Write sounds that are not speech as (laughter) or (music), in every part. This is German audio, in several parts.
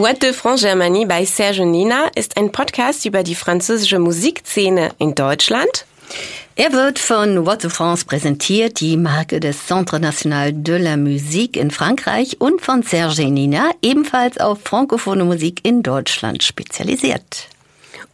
What de France Germanie bei Serge Nina ist ein Podcast über die französische Musikszene in Deutschland. Er wird von What de France präsentiert, die Marke des Centre National de la Musique in Frankreich und von Serge Nina, ebenfalls auf frankophone Musik in Deutschland spezialisiert.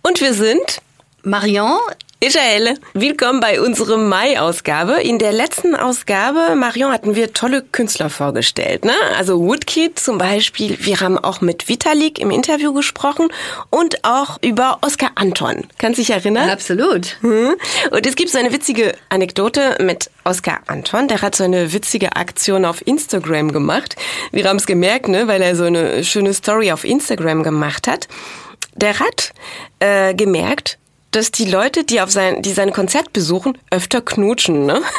Und wir sind Marion Michael, willkommen bei unserer Mai-Ausgabe. In der letzten Ausgabe, Marion, hatten wir tolle Künstler vorgestellt. Ne? Also Woodkid zum Beispiel. Wir haben auch mit Vitalik im Interview gesprochen und auch über Oskar Anton. Kannst du dich erinnern? Absolut. Hm? Und es gibt so eine witzige Anekdote mit Oskar Anton. Der hat so eine witzige Aktion auf Instagram gemacht. Wir haben es gemerkt, ne? weil er so eine schöne Story auf Instagram gemacht hat. Der hat äh, gemerkt, dass die Leute, die auf sein, die sein Konzert besuchen, öfter knutschen, ne? (laughs)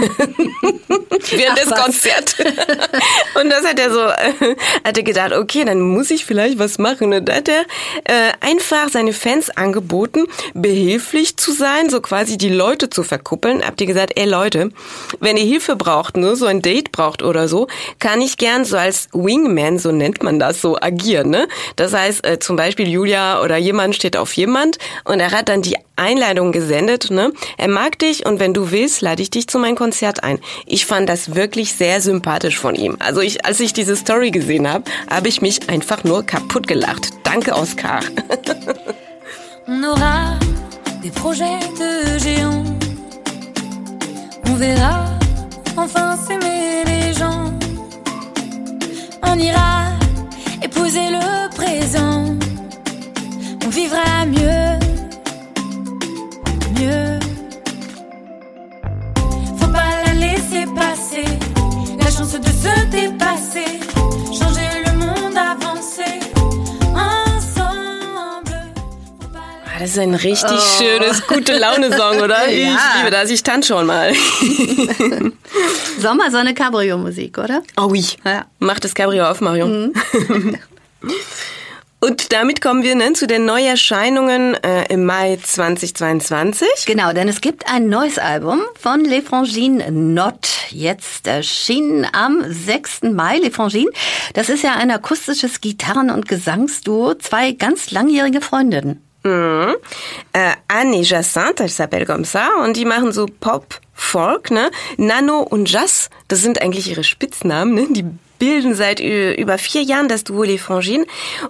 Während des Konzerts. (laughs) und das hat er so, äh, hat er gedacht, okay, dann muss ich vielleicht was machen. Und da hat er äh, einfach seine Fans angeboten, behilflich zu sein, so quasi die Leute zu verkuppeln. Habt ihr gesagt, ey Leute, wenn ihr Hilfe braucht, ne, so ein Date braucht oder so, kann ich gern so als Wingman, so nennt man das, so agieren, ne? Das heißt, äh, zum Beispiel Julia oder jemand steht auf jemand und er hat dann die Einladung gesendet. Ne? Er mag dich und wenn du willst, lade ich dich zu meinem Konzert ein. Ich fand das wirklich sehr sympathisch von ihm. Also ich, als ich diese Story gesehen habe, habe ich mich einfach nur kaputt gelacht. Danke, Oscar. (laughs) On aura des projets de géants. On verra enfin s'aimer les gens. On ira de se dépasser, changer le monde, avancer. ensemble. Ah, Das ist ein richtig schönes, gute Laune-Song, oder? (laughs) Ich Ja. liebe das. Ich tanze schon mal. (laughs) Sommersonne Cabrio-Musik, oder? Oh oui. Ja. Mach das Cabrio auf, Marion. (laughs) Und damit kommen wir ne, zu den Neuerscheinungen äh, im Mai 2022. Genau, denn es gibt ein neues Album von Les Frangines Not. Jetzt erschienen am 6. Mai. Les Frangines, das ist ja ein akustisches Gitarren- und Gesangsduo, zwei ganz langjährige Freundinnen. Mhm. Äh, Anne et Jacinthe, elle s'appelle comme ça, und die machen so Pop, Folk, ne? Nano und Jazz, das sind eigentlich ihre Spitznamen, ne? Die bilden seit über vier Jahren das Duo Les Frangines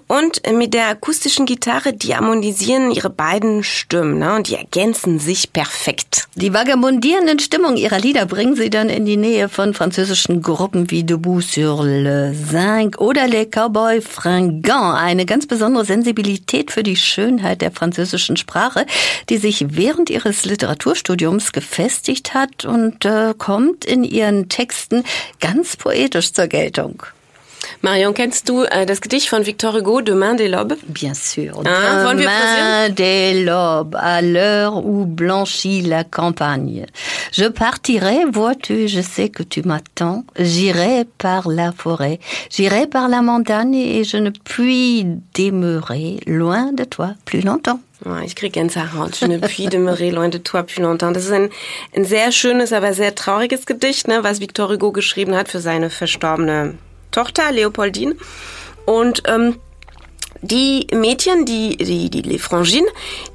und mit der akustischen Gitarre, die harmonisieren ihre beiden Stimmen, ne? Und die ergänzen sich perfekt. Die vagabundierenden Stimmung ihrer Lieder bringen sie dann in die Nähe von französischen Gruppen wie Debout sur le Zinc oder Les Cowboys Fringants. Eine ganz besondere Sensibilität für die Schönheit der französischen Sprache, die sich während ihres Literaturstudiums gefestigt hat und äh, kommt in ihren Texten ganz poetisch zur Geltung. Tonk. Marion, kennst du äh, das Gedicht von Victor Hugo, Demain des Lobes? Bien sûr. Ah, wollen wir Demain des lobes, à l'heure où blanchit la campagne. Je partirai, vois-tu, je sais que tu m'attends. J'irai par la forêt, j'irai par la montagne et je ne puis demeurer loin de toi plus longtemps. Oh, ich krieg Gänsehaut. Je ne puis (laughs) demeurer loin de toi plus longtemps. Das ist ein, ein sehr schönes, aber sehr trauriges Gedicht, ne, was Victor Hugo geschrieben hat für seine verstorbene Tochter, Leopoldine. Und ähm, die Mädchen, die, die, die Les Frangines,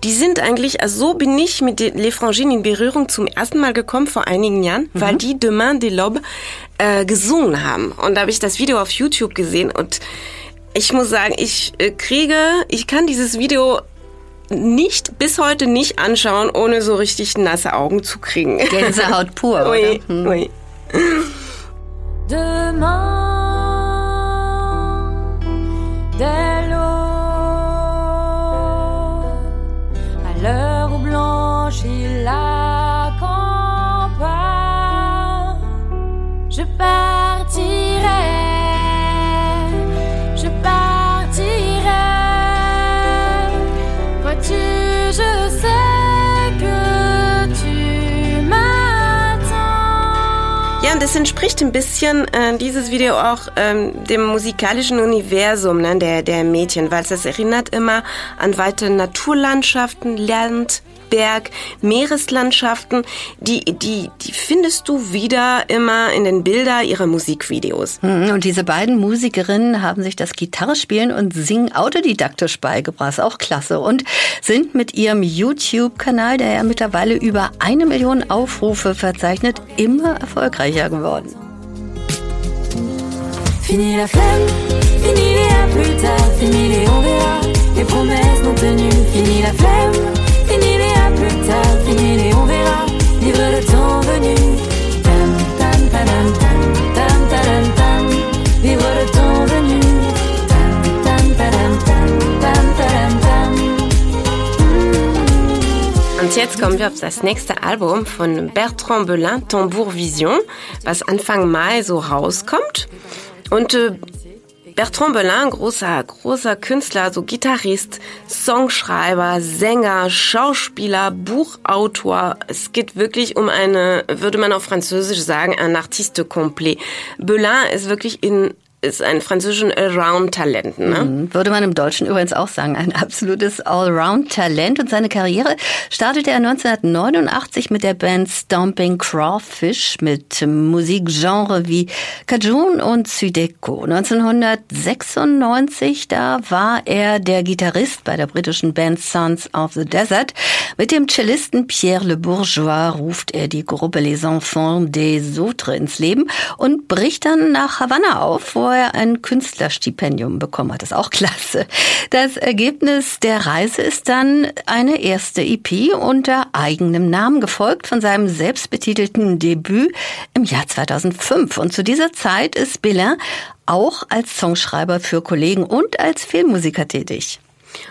die sind eigentlich, also so bin ich mit den Les Frangines in Berührung zum ersten Mal gekommen vor einigen Jahren, weil die Demain des Lobes äh, gesungen haben. Und da habe ich das Video auf YouTube gesehen und ich muss sagen, ich äh, kriege, ich kann dieses Video nicht, bis heute nicht anschauen, ohne so richtig nasse Augen zu kriegen. Gänsehaut pur, (laughs) oder? Oui, Hm. oui. Demain, There das entspricht ein bisschen, äh, dieses Video auch ähm, dem musikalischen Universum ne, der, der Mädchen, weil es erinnert immer an weite Naturlandschaften, Land, Berg, Meereslandschaften, die, die, die findest du wieder immer in den Bildern ihrer Musikvideos. Hm, und diese beiden Musikerinnen haben sich das Gitarrespielen und Singen autodidaktisch beigebracht, auch klasse, und sind mit ihrem YouTube-Kanal, der ja mittlerweile über eine Million Aufrufe verzeichnet, immer erfolgreicher geworden. Fini la flemme, fini les plus tard, fini les on verra, jetzt kommen wir auf das nächste Album von Bertrand Belin, Tambour Vision, was Anfang Mai so rauskommt. Und äh, Bertrand Belin, großer, großer Künstler, so Gitarrist, Songschreiber, Sänger, Schauspieler, Buchautor. Es geht wirklich um eine, würde man auf Französisch sagen, ein Artiste complet. Belin ist wirklich in ist ein französischen Allround-Talent. Ne? Mhm. Würde man im Deutschen übrigens auch sagen, ein absolutes Allround-Talent. Und seine Karriere startete er 1989 mit der Band Stomping Crawfish mit Musikgenre wie Cajun und Sudeco. 1996, da war er der Gitarrist bei der britischen Band Sons of the Desert. Mit dem Cellisten Pierre Le Bourgeois ruft er die Gruppe Les Enfants des Autres ins Leben und bricht dann nach Havanna auf, wo er ein Künstlerstipendium bekommen hat. Das ist auch klasse. Das Ergebnis der Reise ist dann eine erste EP unter eigenem Namen, gefolgt von seinem selbstbetitelten Debüt im Jahr 2005. Und zu dieser Zeit ist Bellin auch als Songschreiber für Kollegen und als Filmmusiker tätig.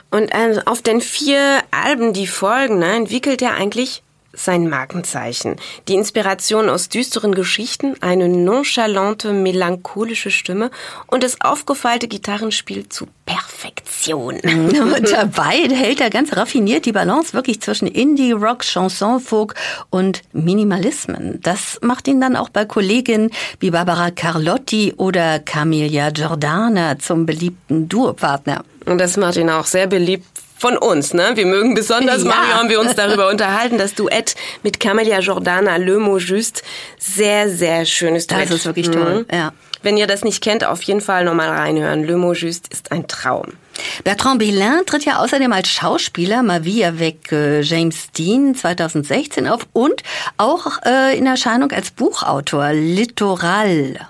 Und äh, auf den vier Alben, die folgen, ne, entwickelt er eigentlich sein Markenzeichen. Die Inspiration aus düsteren Geschichten, eine nonchalante, melancholische Stimme und das aufgefeilte Gitarrenspiel zu Perfektion. (laughs) Und dabei hält er ganz raffiniert die Balance wirklich zwischen Indie, Rock, Chanson, Folk und Minimalismen. Das macht ihn dann auch bei Kolleginnen wie Barbara Carlotti oder Camilla Giordana zum beliebten Duopartner. Und das macht ihn auch sehr beliebt von uns, ne? Wir mögen besonders, ja. Mario, haben wir uns darüber (laughs) unterhalten, das Duett mit Camelia Jordana, Le Mot Juste, sehr, sehr schönes Duett. Das ist wirklich toll, mhm. ja. Wenn ihr das nicht kennt, auf jeden Fall nochmal reinhören. Le Mot Juste ist ein Traum. Bertrand Bellin tritt ja außerdem als Schauspieler mal wie avec äh, James Dean 2016 auf und auch äh, in Erscheinung als Buchautor Littoral.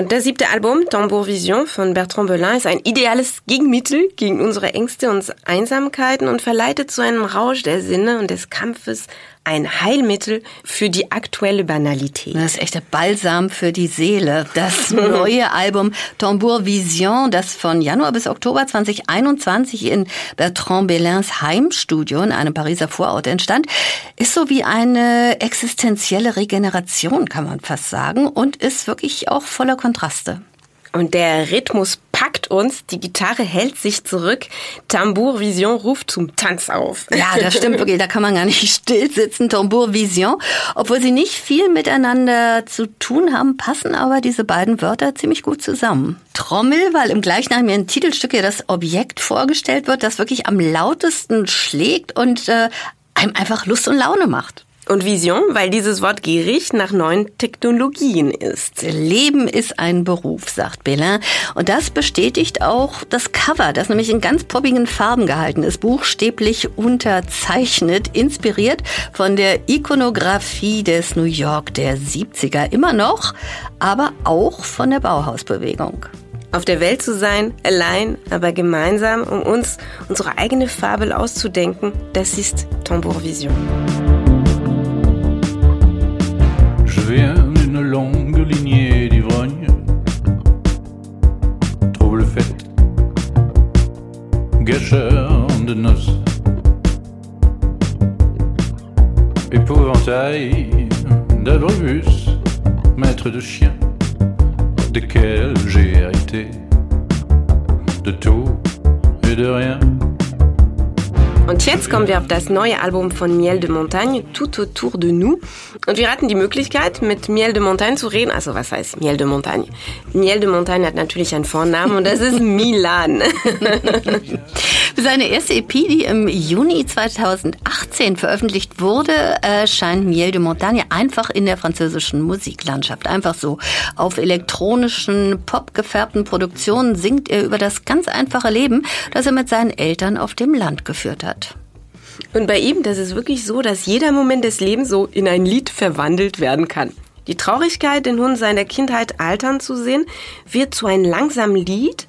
Und das siebte Album, Tambour Vision von Bertrand Belin, ist ein ideales Gegenmittel gegen unsere Ängste und Einsamkeiten und verleitet zu einem Rausch der Sinne und des Kampfes ein Heilmittel für die aktuelle Banalität. Das ist echter Balsam für die Seele. Das (laughs) neue Album Tambour Vision, das von Januar bis Oktober 2021 in Bertrand Bellins Heimstudio in einem Pariser Vorort entstand, ist so wie eine existenzielle Regeneration, kann man fast sagen, und ist wirklich auch voller Kontraste. Und der Rhythmus packt uns, die Gitarre hält sich zurück, Tambour Vision ruft zum Tanz auf. Ja, das stimmt wirklich, da kann man gar nicht (laughs) still sitzen. Tambour Vision, obwohl sie nicht viel miteinander zu tun haben, passen aber diese beiden Wörter ziemlich gut zusammen. Trommel, weil im gleichnamigen Titelstück ja das Objekt vorgestellt wird, das wirklich am lautesten schlägt und äh, einem einfach Lust und Laune macht. Und Vision, weil dieses Wort gierig nach neuen Technologien ist. Leben ist ein Beruf, sagt Bellin. Und das bestätigt auch das Cover, das nämlich in ganz poppigen Farben gehalten ist, buchstäblich unterzeichnet, inspiriert von der Ikonografie des New York der 70er immer noch, aber auch von der Bauhausbewegung auf der Welt zu sein, allein, aber gemeinsam, um uns unsere eigene Fabel auszudenken, das ist Tambour Épouvantail d'abribus, maître de chien, desquels j'ai hérité Und jetzt kommen wir auf das neue Album von Miel de Montagne, Tout autour de nous. Und wir hatten die Möglichkeit, mit Miel de Montagne zu reden. Also was heißt Miel de Montagne? Miel de Montagne hat natürlich einen Vornamen und das ist (laughs) Milan. Seine erste EP, die im Juni 2018 veröffentlicht wurde, erscheint Miel de Montagne einfach in der französischen Musiklandschaft. Einfach so. Auf elektronischen, popgefärbten Produktionen singt er über das ganz einfache Leben, das er mit seinen Eltern auf dem Land geführt hat. Und bei ihm, das ist wirklich so, dass jeder Moment des Lebens so in ein Lied verwandelt werden kann. Die Traurigkeit, den Hund seiner Kindheit altern zu sehen, wird zu einem langsamen Lied,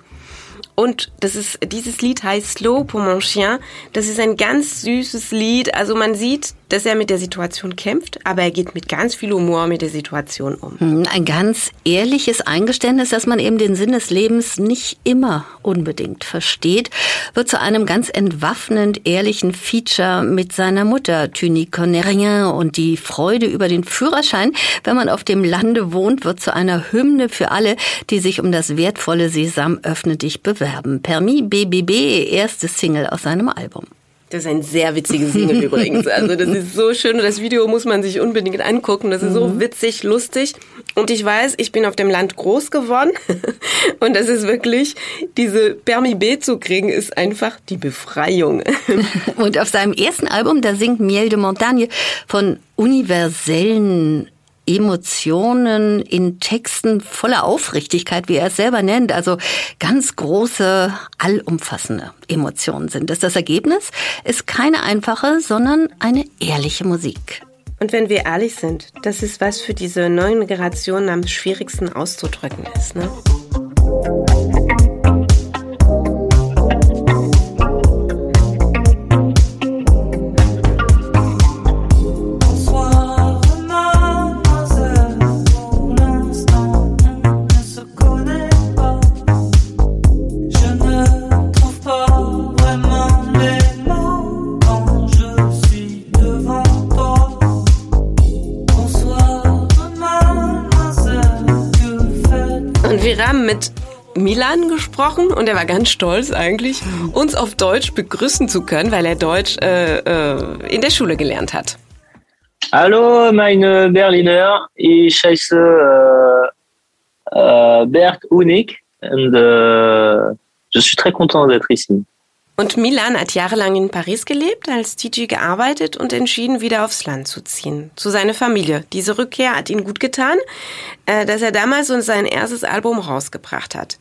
und das ist, dieses Lied heißt Slow pour mon chien. Das ist ein ganz süßes Lied. Also man sieht, dass er mit der Situation kämpft, aber er geht mit ganz viel Humor mit der Situation um. Hm, ein ganz ehrliches Eingeständnis, dass man eben den Sinn des Lebens nicht immer unbedingt versteht, wird zu einem ganz entwaffnend ehrlichen Feature mit seiner Mutter, Tuni Connerien. Und die Freude über den Führerschein, wenn man auf dem Lande wohnt, wird zu einer Hymne für alle, die sich um das wertvolle Sesam öffne dich bewerben. Permis BBB, erste Single aus seinem Album. Das ist ein sehr witziges Single (laughs) übrigens. Also das ist so schön und das Video muss man sich unbedingt angucken. Das ist so witzig, lustig. Und ich weiß, ich bin auf dem Land groß geworden (laughs) und das ist wirklich, diese Permis B zu kriegen, ist einfach die Befreiung. (laughs) Und auf seinem ersten Album, da singt Miel de Montagne von universellen Emotionen in Texten voller Aufrichtigkeit, wie er es selber nennt. Also ganz große, allumfassende Emotionen sind es. Das Ergebnis ist keine einfache, sondern eine ehrliche Musik. Und wenn wir ehrlich sind, das ist was für diese neuen Generationen am schwierigsten auszudrücken ist. Ne? Mit Milan gesprochen und er war ganz stolz eigentlich, uns auf Deutsch begrüßen zu können, weil er Deutsch äh, äh, in der Schule gelernt hat. Hallo, meine Berliner. Ich heiße äh, äh, Bert Unig und äh, je suis très content d'être ici. Und Milan hat jahrelang in Paris gelebt, als DJ gearbeitet und entschieden, wieder aufs Land zu ziehen. Zu seiner Familie. Diese Rückkehr hat ihn gut getan, äh, dass er damals uns sein erstes Album rausgebracht hat.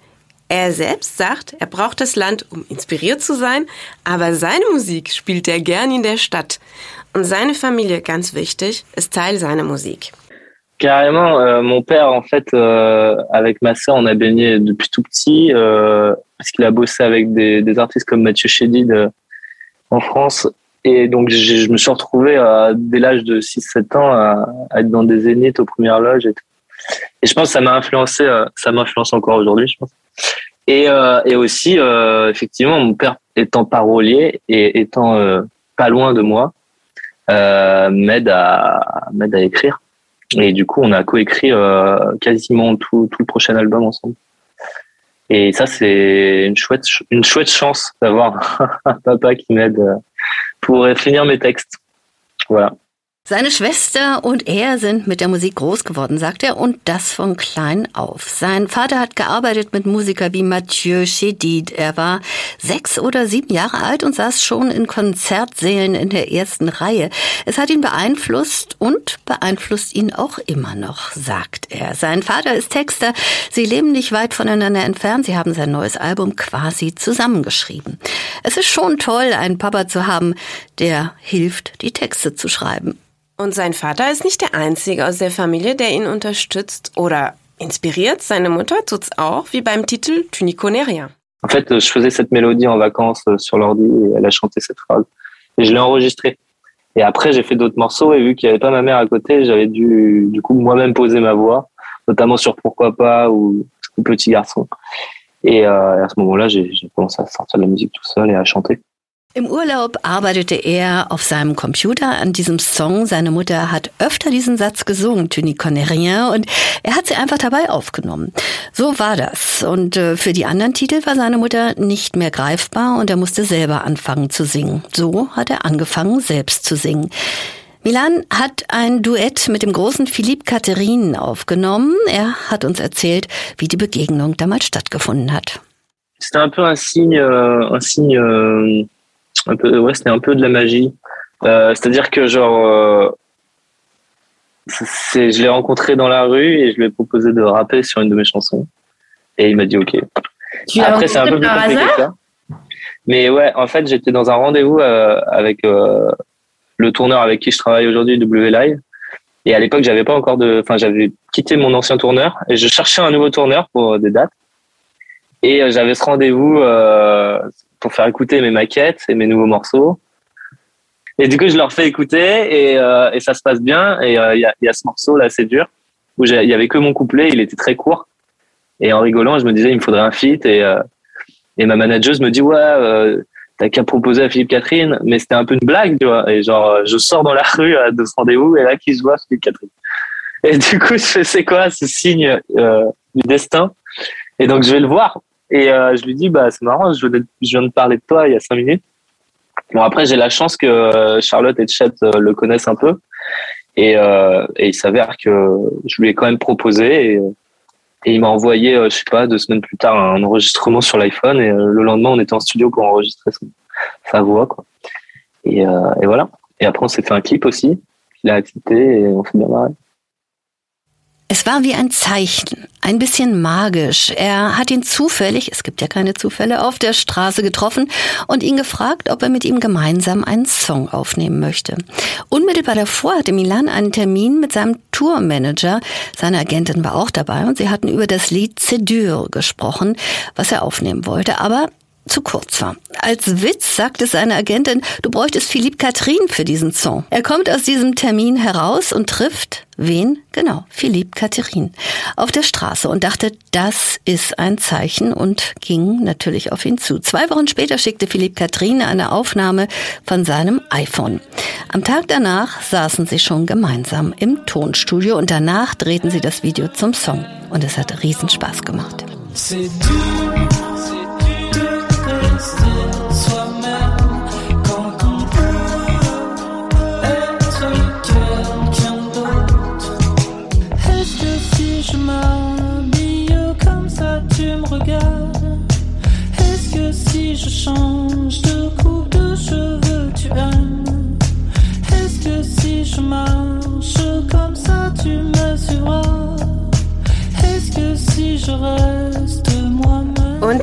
Er selbst sagt, er braucht das Land, um inspiriert zu sein, aber seine Musik spielt er gern in der Stadt. Und seine Familie, ganz wichtig, ist Teil seiner Musik. Carrément, euh, mon père, en fait, euh, avec ma sœur, on a baigné depuis tout petit, euh, parce qu'il a bossé avec des, des artistes comme Mathieu Chédid euh, en France. Et donc, je me suis retrouvé euh, dès l'âge de 6-7 ans à, à être dans des zéniths aux premières loges et tout. Et je pense que ça m'a influencé, euh, ça m'influence encore aujourd'hui, je pense. Et, et aussi, effectivement, mon père étant parolier et étant pas loin de moi, m'aide à, m'aide à écrire. Et du coup, on a coécrit euh, quasiment tout, tout le prochain album ensemble. Et ça, c'est une chouette, ch- une chouette chance d'avoir (laughs) un papa qui m'aide euh, pour finir mes textes. Voilà. Seine Schwester und er sind mit der Musik groß geworden, sagt er, und das von klein auf. Sein Vater hat gearbeitet mit Musikern wie Mathieu Chédid. Er war sechs oder sieben Jahre alt und saß schon in Konzertsälen in der ersten Reihe. Es hat ihn beeinflusst und beeinflusst ihn auch immer noch, sagt er. Sein Vater ist Texter. Sie leben nicht weit voneinander entfernt. Sie haben sein neues Album quasi zusammengeschrieben. Es ist schon toll, einen Papa zu haben, der hilft, die Texte zu schreiben. Und sein Vater ist nicht der Einzige aus der Familie, der ihn unterstützt oder inspiriert. Seine Mutter tut's auch, wie beim Titel Tuniconeria. En fait, je faisais cette mélodie en vacances euh, sur l'ordi et elle a chanté cette phrase. Et je l'ai enregistrée. Et après, j'ai fait d'autres morceaux et vu qu'il n'y avait pas ma mère à côté, j'avais dû, du coup, moi-même poser ma voix, notamment sur Pourquoi pas ou, Petit garçon. Et euh, à ce moment-là, j'ai commencé à sortir de la musique tout seul et à chanter. Im Urlaub arbeitete er auf seinem Computer an diesem Song. Seine Mutter hat öfter diesen Satz gesungen, Tu n'y und er hat sie einfach dabei aufgenommen. So war das. Und äh, für die anderen Titel war seine Mutter nicht mehr greifbar und er musste selber anfangen zu singen. So hat er angefangen, selbst zu singen. Milan hat ein Duett mit dem großen Philippe Catherine aufgenommen. Er hat uns erzählt, wie die Begegnung damals stattgefunden hat. C'était un peu un signe, euh, un signe, euh, un peu, ouais, c'était un peu de la magie. Euh, C'est-à-dire que genre, euh, c'est, je l'ai rencontré dans la rue et je lui ai proposé de rapper sur une de mes chansons et il m'a dit ok. Tu Après, c'est un peu plus compliqué que hasard ça. Mais ouais, en fait, j'étais dans un rendez-vous euh, avec euh, le tourneur avec qui je travaille aujourd'hui, W Live. Et à l'époque, j'avais pas encore de, enfin, j'avais quitté mon ancien tourneur et je cherchais un nouveau tourneur pour des dates. Et euh, j'avais ce rendez-vous euh, pour faire écouter mes maquettes et mes nouveaux morceaux. Et du coup, je leur fais écouter et, euh, ça se passe bien. Et euh, il y, a, ce morceau là, c'est dur, où il y avait que mon couplet, il était très court. Et en rigolant, je me disais, il me faudrait un feat. Et, euh, et ma manageuse me dit, ouais, t'as qu'à proposer à Philippe Catherine. Mais c'était un peu une blague, tu vois. Et genre, je sors dans la rue de ce rendez-vous et là, qui se voit, Philippe Catherine. Et du coup, je fais, c'est quoi ce signe du destin? Et donc, je vais le voir. Et euh, je lui dis, bah, c'est marrant, je viens, de, parler de toi il y a cinq minutes. Bon, après, j'ai la chance que euh, Charlotte et Chet euh, le connaissent un peu. Et, il s'avère que je lui ai quand même proposé. Et, il m'a envoyé, je sais pas, deux semaines plus tard, un enregistrement sur l'iPhone. Et le lendemain, on était en studio pour enregistrer sa voix. Quoi. Et, et voilà. Et après, on s'est fait un clip aussi. Il a accepté et on s'est bien marré. Es war wie ein Zeichen, ein bisschen magisch. Er hat ihn zufällig, es gibt ja keine Zufälle, auf der Straße getroffen und ihn gefragt, ob er mit ihm gemeinsam einen Song aufnehmen möchte. Unmittelbar davor hatte Milan einen Termin mit seinem Tourmanager. Seine Agentin war auch dabei und sie hatten über das Lied Cedure gesprochen, was er aufnehmen wollte. Aber zu kurz war. Als Witz sagte seine Agentin, du bräuchtest Philippe Catherine für diesen Song. Er kommt aus diesem Termin heraus und trifft wen? Genau, Philippe Catherine auf der Straße und dachte, das ist ein Zeichen und ging natürlich auf ihn zu. Zwei Wochen später schickte Philippe Catherine eine Aufnahme von seinem iPhone. Am Tag danach saßen sie schon gemeinsam im Tonstudio und danach drehten sie das Video zum Song und es hat riesen Spaß gemacht.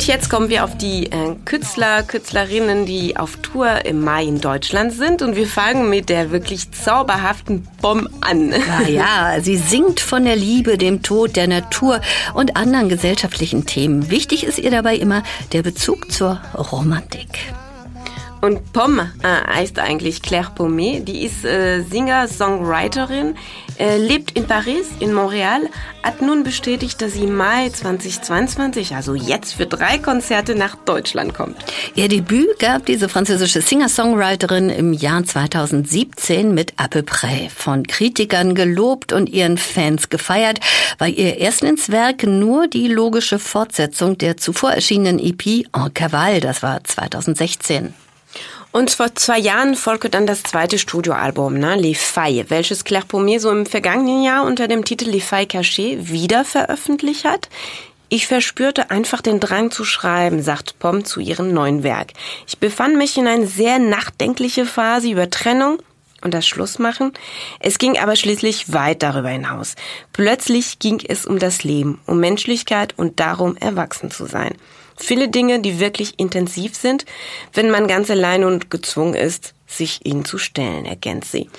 Jetzt kommen wir auf die äh, Künstler, Künstlerinnen, die auf Tour im Mai in Deutschland sind. Und wir fangen mit der wirklich zauberhaften Bomb an. Ja, ja, sie singt von der Liebe, dem Tod, der Natur und anderen gesellschaftlichen Themen. Wichtig ist ihr dabei immer der Bezug zur Romantik. Und Pom äh, heißt eigentlich Claire Pommet. Die ist äh, Singer, Songwriterin, äh, lebt in Paris, in Montreal, hat nun bestätigt, dass sie im Mai 2022, also jetzt für drei Konzerte nach Deutschland kommt. Ihr Debüt gab diese französische Singer-Songwriterin im Jahr 2017 mit À peu près von Kritikern gelobt und ihren Fans gefeiert, weil ihr Erstlingswerk nur die logische Fortsetzung der zuvor erschienenen EP En Cavale, das war 2016. Und vor zwei Jahren folgte dann das zweite Studioalbum, ne, Les Failles, welches Claire Pommier so im vergangenen Jahr unter dem Titel Les Failles Cachées wieder veröffentlicht hat. Ich verspürte einfach den Drang zu schreiben, sagt Pom zu ihrem neuen Werk. Ich befand mich in einer sehr nachdenkliche Phase über Trennung und das Schlussmachen. Es ging aber schließlich weit darüber hinaus. Plötzlich ging es um das Leben, um Menschlichkeit und darum, erwachsen zu sein. Viele Dinge, die wirklich intensiv sind, wenn man ganz allein und gezwungen ist, sich ihnen zu stellen, ergänzt sie.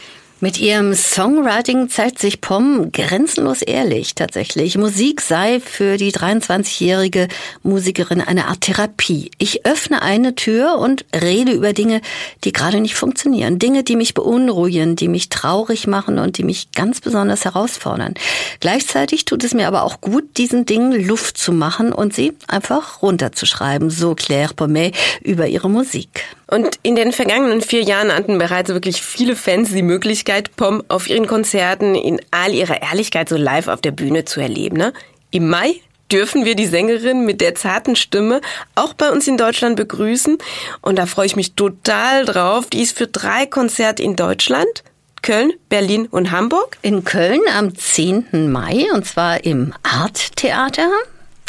Mit ihrem Songwriting zeigt sich Pom grenzenlos ehrlich tatsächlich. Musik sei für die 23-jährige Musikerin eine Art Therapie. Ich öffne eine Tür und rede über Dinge, die gerade nicht funktionieren. Dinge, die mich beunruhigen, die mich traurig machen und die mich ganz besonders herausfordern. Gleichzeitig tut es mir aber auch gut, diesen Dingen Luft zu machen und sie einfach runterzuschreiben. So Claire Pommet über ihre Musik. Und in den vergangenen vier Jahren hatten bereits wirklich viele Fans die Möglichkeit, Pom auf ihren Konzerten in all ihrer Ehrlichkeit so live auf der Bühne zu erleben. Ne? Im Mai dürfen wir die Sängerin mit der zarten Stimme auch bei uns in Deutschland begrüßen. Und da freue ich mich total drauf. Die ist für drei Konzerte in Deutschland. Köln, Berlin und Hamburg. In Köln am 10. Mai und zwar im Art Theater.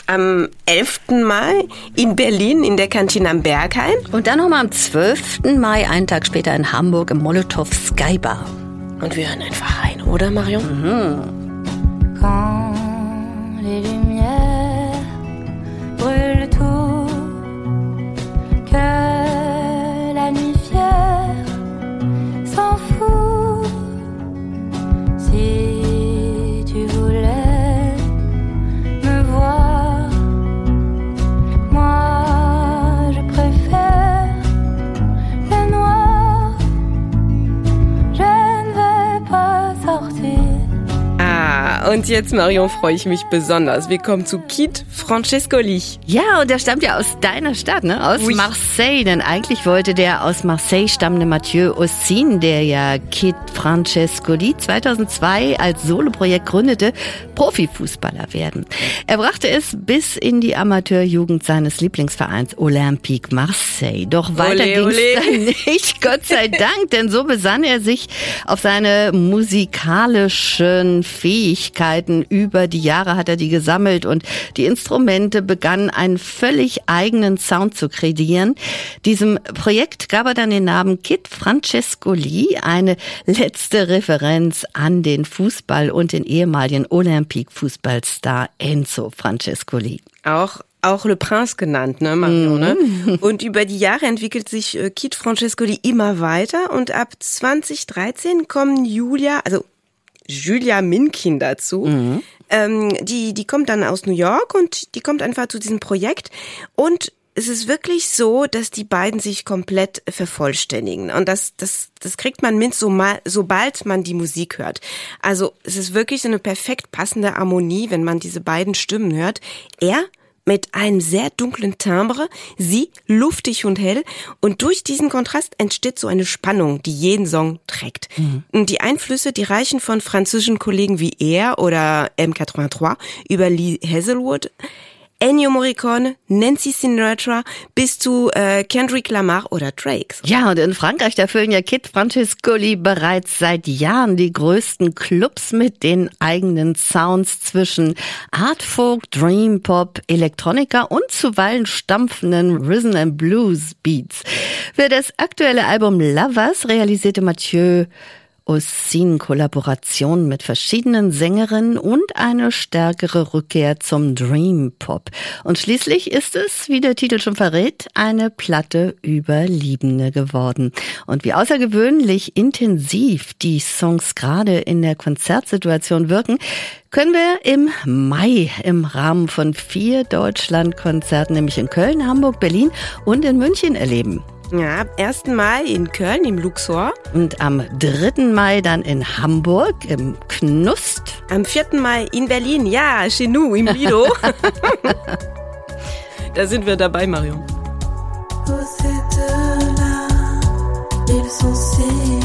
Am 11. Mai in Berlin in der Kantine am Berghain. Und dann nochmal am 12. Mai, einen Tag später in Hamburg im Molotow Sky Bar. Und wir hören einfach rein, oder Marion? Quand und jetzt, Marion, freue ich mich besonders. Wir kommen zu Kit Francescoli. Ja, und der stammt ja aus deiner Stadt, ne? Aus Oui. Marseille. Denn eigentlich wollte der aus Marseille stammende Mathieu Ossin, der ja Kid Francescoli 2002 als Soloprojekt gründete, Profifußballer werden. Er brachte es bis in die Amateurjugend seines Lieblingsvereins Olympique Marseille. Doch weiter ole. dann (laughs) nicht, Gott sei Dank, denn so besann er sich auf seine musikalischen Fähigkeiten. Über die Jahre hat er die gesammelt und die Instrumente begannen einen völlig eigenen Sound zu kreieren. Diesem Projekt gab er dann den Namen Kid Francescoli, eine letzte Referenz an den Fußball und den ehemaligen Olympique-Fußballstar Enzo Francescoli. Auch auch Le Prince genannt, ne, Marion, ne? Und über die Jahre entwickelt sich äh, Kit Francescoli immer weiter und ab 2013 kommen Julia, also Julia Minkin dazu. Ähm, die, die kommt dann aus New York und die kommt einfach zu diesem Projekt und es ist wirklich so, dass die beiden sich komplett vervollständigen. Und das, das, das kriegt man mit, so mal, sobald man die Musik hört. Also es ist wirklich so eine perfekt passende Harmonie, wenn man diese beiden Stimmen hört. Er mit einem sehr dunklen Timbre, sie luftig und hell. Und durch diesen Kontrast entsteht so eine Spannung, die jeden Song trägt. Und die Einflüsse, die reichen von französischen Kollegen wie er oder M83 über Lee Hazelwood, Ennio Morricone, Nancy Sinatra bis zu äh, Kendrick Lamar oder Drake. Ja, und in Frankreich, da füllen ja Kid Francescoli bereits seit Jahren die größten Clubs mit den eigenen Sounds zwischen Art Folk, Dream Pop, Elektronika und zuweilen stampfenden Rhythm and Blues Beats. Für das aktuelle Album Lovers realisierte Mathieu Ossin Kollaboration mit verschiedenen Sängerinnen und eine stärkere Rückkehr zum Dream Pop. Und schließlich ist es, wie der Titel schon verrät, eine Platte über Liebende geworden. Und wie außergewöhnlich intensiv die Songs gerade in der Konzertsituation wirken, können wir im Mai im Rahmen von vier Deutschlandkonzerten, nämlich in Köln, Hamburg, Berlin und in München erleben. Ja, ab 1. Mai in Köln im Luxor, Und am 3. Mai dann in Hamburg im Knust. am 4. Mai in Berlin, ja, chez nous, im Lido. (laughs) (laughs) da sind wir dabei, Marion. Aux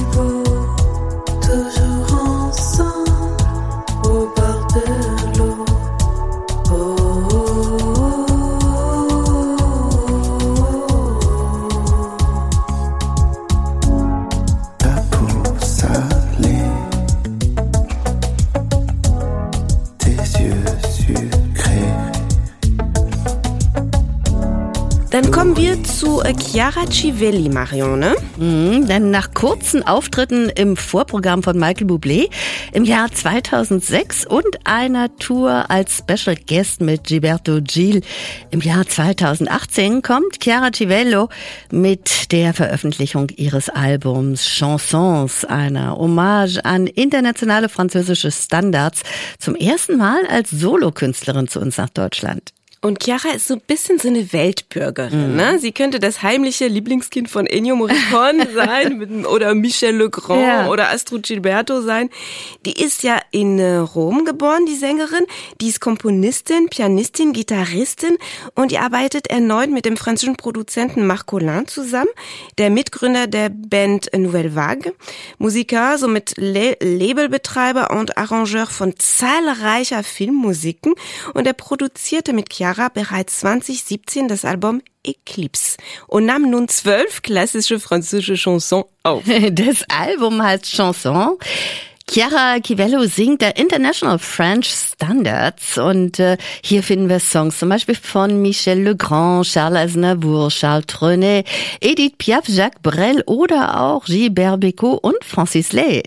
Dann kommen wir zu äh, Chiara Civelli, Marion, ne? Mhm, denn nach kurzen Auftritten im Vorprogramm von Michael Bublé im Jahr 2006 und einer Tour als Special Guest mit Gilberto Gil im Jahr 2018 kommt Chiara Civello mit der Veröffentlichung ihres Albums Chansons, einer Hommage an internationale französische Standards, zum ersten Mal als Solokünstlerin zu uns nach Deutschland. Und Chiara ist so ein bisschen so eine Weltbürgerin. Ne? Sie könnte das heimliche Lieblingskind von Ennio Morricone (laughs) sein mit, oder Michel Legrand Ja. oder Astrid Gilberto sein. Die ist ja in äh, Rom geboren, die Sängerin. Die ist Komponistin, Pianistin, Gitarristin und die arbeitet erneut mit dem französischen Produzenten Marc Collin zusammen, der Mitgründer der Band Nouvelle Vague. Musiker, somit Le Labelbetreiber und Arrangeur von zahlreicher Filmmusiken und er produzierte mit Chiara bereits 2017 das Album Eclipse und nahm nun zwölf klassische französische Chansons auf. (laughs) Das Album heißt Chanson. Chiara Chivello singt der International French Standards und äh, hier finden wir Songs zum Beispiel von Michel Legrand, Charles Aznavour, Charles Trenet, Edith Piaf, Jacques Brel oder auch Gilbert Bécaud und Francis Lay.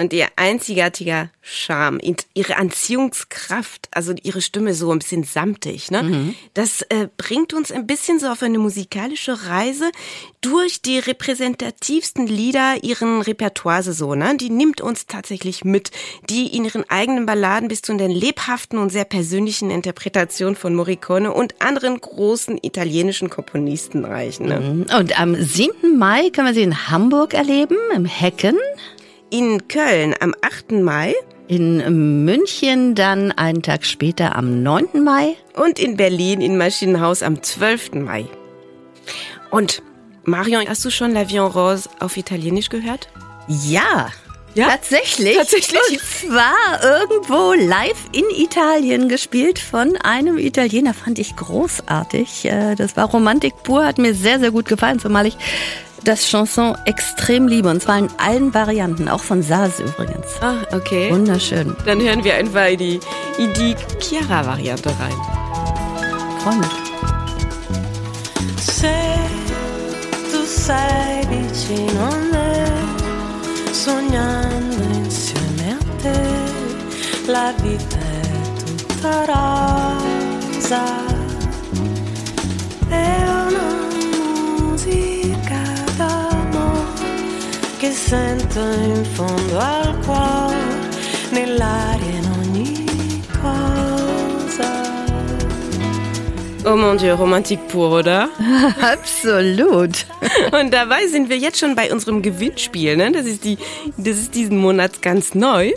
Und ihr einzigartiger Charme, ihre Anziehungskraft, also ihre Stimme so ein bisschen samtig, ne? Das äh, bringt uns ein bisschen so auf eine musikalische Reise durch die repräsentativsten Lieder ihren Repertoire so, ne? Die nimmt uns tatsächlich mit, die in ihren eigenen Balladen bis zu den lebhaften und sehr persönlichen Interpretationen von Morricone und anderen großen italienischen Komponisten reichen. Ne? Und am 7. Mai können wir sie in Hamburg erleben, im Hecken. In Köln am 8. Mai In München dann einen Tag später am 9. Mai. und in Berlin in Maschinenhaus am 12. Mai. Und Marion, hast du schon La Vie en Rose auf Italienisch gehört? Ja. Ja? Tatsächlich. Tatsächlich? Und zwar irgendwo live in Italien gespielt von einem Italiener. Fand ich großartig. Äh, Das war Romantik pur, hat mir sehr, sehr gut gefallen, zumal ich das Chanson extrem liebe. Und zwar in allen Varianten, auch von Saas übrigens. Ah, okay. Wunderschön. Dann hören wir einfach in die, in die Chiara-Variante rein. Freu mich. Se tu sei vicino a me, sognando insieme a te, la vita è tutta rosa. Sento in fondo al cuore, nell'aria in ogni cosa. Oh mon Dieu, Romantik pur, oder? (laughs) Absolut. (laughs) Und dabei sind wir jetzt schon bei unserem Gewinnspiel, ne? Das ist die, das ist diesen Monat ganz neu.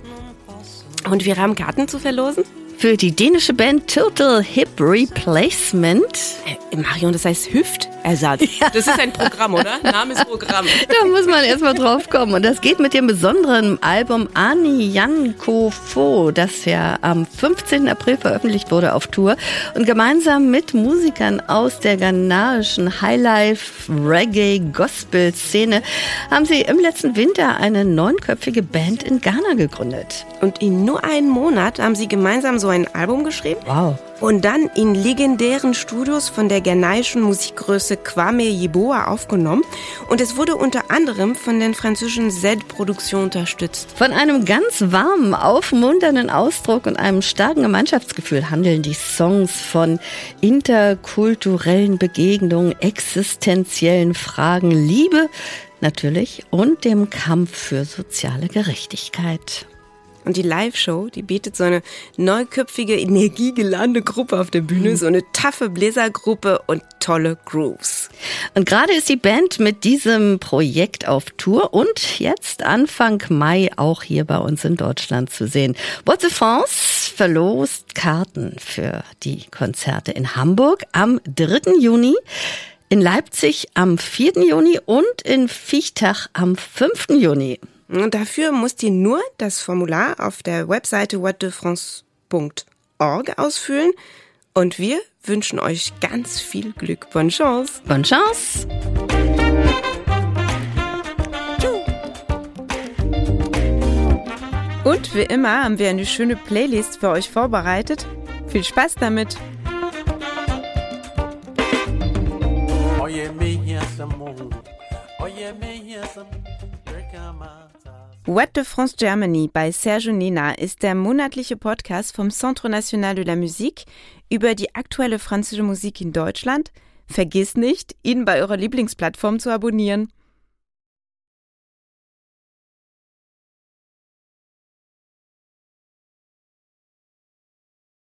Und wir haben Karten zu verlosen. Für die dänische Band Total Hip Replacement. Äh, Marion, das heißt Hüftersatz. (laughs) Das ist ein Programm, oder? Namensprogramm. (laughs) Da muss man erstmal drauf kommen. Und das geht mit dem besonderen Album Ani Janko Fo, das ja am 15. April veröffentlicht wurde auf Tour. Und gemeinsam mit Musikern aus der ghanaischen Highlife Reggae Gospel Szene haben sie im letzten Winter eine neunköpfige Band in Ghana gegründet. Und in nur einem Monat haben sie gemeinsam so ein Album geschrieben. Wow. Und dann in legendären Studios von der ghanaischen Musikgröße Kwame Yeboah aufgenommen. Und es wurde unter anderem von den französischen Z-Produktionen unterstützt. Von einem ganz warmen, aufmunternden Ausdruck und einem starken Gemeinschaftsgefühl handeln die Songs von interkulturellen Begegnungen, existenziellen Fragen, Liebe natürlich und dem Kampf für soziale Gerechtigkeit. Und die Live-Show, die bietet so eine neuköpfige, energiegeladene Gruppe auf der Bühne, so eine taffe Bläsergruppe und tolle Grooves. Und gerade ist die Band mit diesem Projekt auf Tour und jetzt Anfang Mai auch hier bei uns in Deutschland zu sehen. What the France verlost Karten für die Konzerte in Hamburg am 3. Juni, in Leipzig am 4. Juni und in Viechtach am 5. Juni. Und dafür musst ihr nur das Formular auf der Webseite whatdefrance.org ausfüllen. Und wir wünschen euch ganz viel Glück. Bonne Chance! Bonne Chance! Und wie immer haben wir eine schöne Playlist für euch vorbereitet. Viel Spaß damit! Oye, me hear some more. Oye, me hear What de France Germany bei Serge Nina ist der monatliche Podcast vom Centre National de la Musique über die aktuelle französische Musik in Deutschland. Vergiss nicht, ihn bei eurer Lieblingsplattform zu abonnieren.